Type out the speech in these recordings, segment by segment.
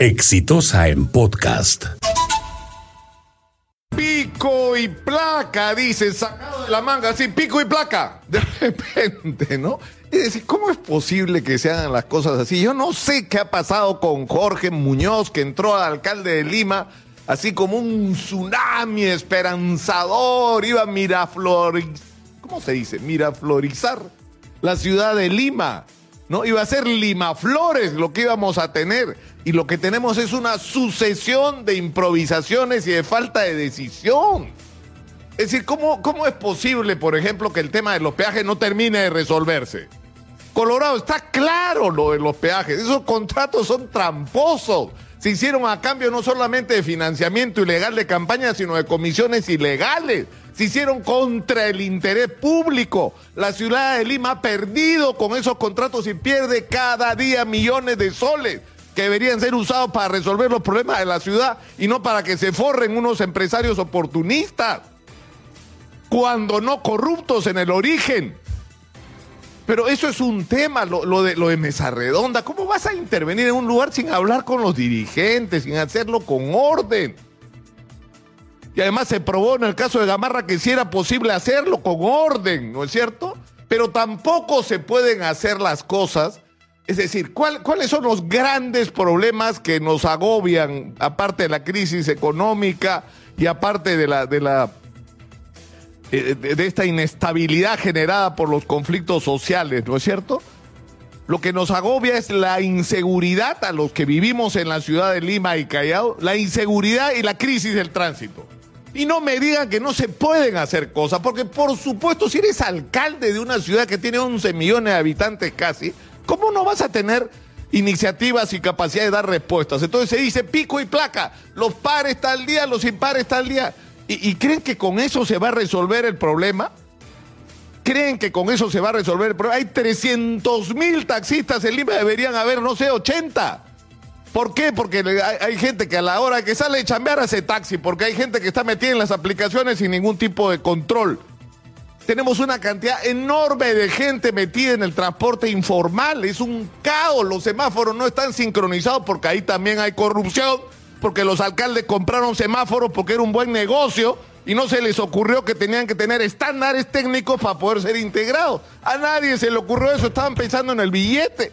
Exitosa en podcast. Pico y placa, dice, sacado de la manga, así, pico y placa. De repente, ¿no? Es decir, ¿cómo es posible que se hagan las cosas así? Yo no sé qué ha pasado con Jorge Muñoz, que entró al alcalde de Lima, así como un tsunami esperanzador, iba a miraflorizar, ¿cómo se dice? Miraflorizar la ciudad de Lima, ¿no? Iba a ser Lima Flores lo que íbamos a tener. Y lo que tenemos es una sucesión de improvisaciones y de falta de decisión. Es decir, ¿cómo, ¿cómo es posible, por ejemplo, que el tema de los peajes no termine de resolverse? Colorado, está claro lo de los peajes. Esos contratos son tramposos. Se hicieron a cambio no solamente de financiamiento ilegal de campaña, sino de comisiones ilegales. Se hicieron contra el interés público. La ciudad de Lima ha perdido con esos contratos y pierde cada día millones de soles que deberían ser usados para resolver los problemas de la ciudad y no para que se forren unos empresarios oportunistas, cuando no corruptos en el origen. Pero eso es un tema, lo, de, lo de Mesa Redonda. ¿Cómo vas a intervenir en un lugar sin hablar con los dirigentes, sin hacerlo con orden? Y además se probó en el caso de Gamarra que sí era posible hacerlo con orden, ¿no es cierto? Pero tampoco se pueden hacer las cosas es decir, ¿cuáles son los grandes problemas que nos agobian, aparte de la crisis económica y aparte de la eh, de esta inestabilidad generada por los conflictos sociales, ¿no es cierto? Lo que nos agobia es la inseguridad a los que vivimos en la ciudad de Lima y Callao, la inseguridad y la crisis del tránsito. Y no me digan que no se pueden hacer cosas, porque por supuesto si eres alcalde de una ciudad que tiene 11 millones de habitantes casi, ¿Cómo no vas a tener iniciativas y capacidad de dar respuestas? Entonces se dice pico y placa, los pares tal día, los impares tal día. ¿Y, creen que con eso se va a resolver el problema? ¿Creen que con eso se va a resolver el problema? Hay 300 mil taxistas en Lima, deberían haber, no sé, 80. ¿Por qué? Porque hay, hay, gente que a la hora que sale de chambear hace taxi, porque hay gente que está metida en las aplicaciones sin ningún tipo de control tenemos una cantidad enorme de gente metida en el transporte informal. Es un caos. Los semáforos no están sincronizados porque ahí también hay corrupción, porque los alcaldes compraron semáforos porque era un buen negocio y no se les ocurrió que tenían que tener estándares técnicos para poder ser integrados. A nadie se le ocurrió eso. Estaban pensando en el billete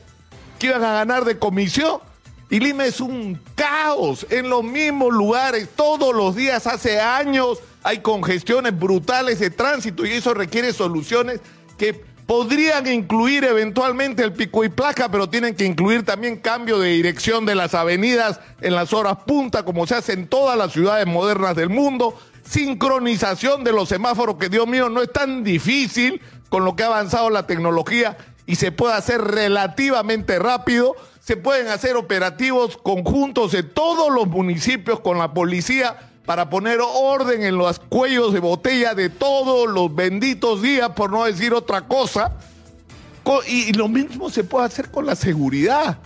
que iban a ganar de comisión. Y Lima es un caos en los mismos lugares todos los días, hace años hay congestiones brutales de tránsito y eso requiere soluciones que podrían incluir eventualmente el pico y placa, pero tienen que incluir también cambio de dirección de las avenidas en las horas punta, como se hace en todas las ciudades modernas del mundo, sincronización de los semáforos, que Dios mío, no es tan difícil con lo que ha avanzado la tecnología y se puede hacer relativamente rápido. Se pueden hacer operativos conjuntos de todos los municipios con la policía para poner orden en los cuellos de botella de todos los benditos días, por no decir otra cosa. Y lo mismo se puede hacer con la seguridad.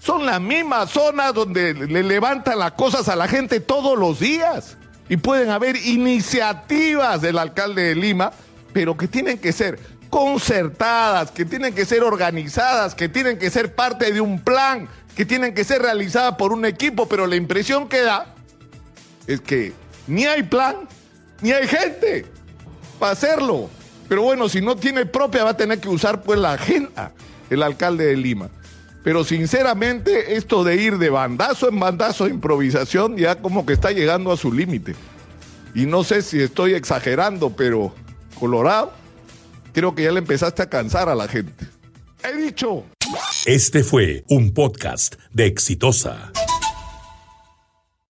Son las mismas zonas donde le levantan las cosas a la gente todos los días. Y pueden haber iniciativas del alcalde de Lima, pero que tienen que ser concertadas, que tienen que ser organizadas, que tienen que ser parte de un plan, que tienen que ser realizadas por un equipo, pero la impresión que da es que ni hay plan, ni hay gente para hacerlo. Pero bueno, si no tiene propia, va a tener que usar pues la agenda, el alcalde de Lima. Pero sinceramente, esto de ir de bandazo en bandazo de improvisación ya como que está llegando a su límite. Y no sé si estoy exagerando, pero Colorado, creo que ya le empezaste a cansar a la gente. He dicho. Este fue un podcast de Exitosa.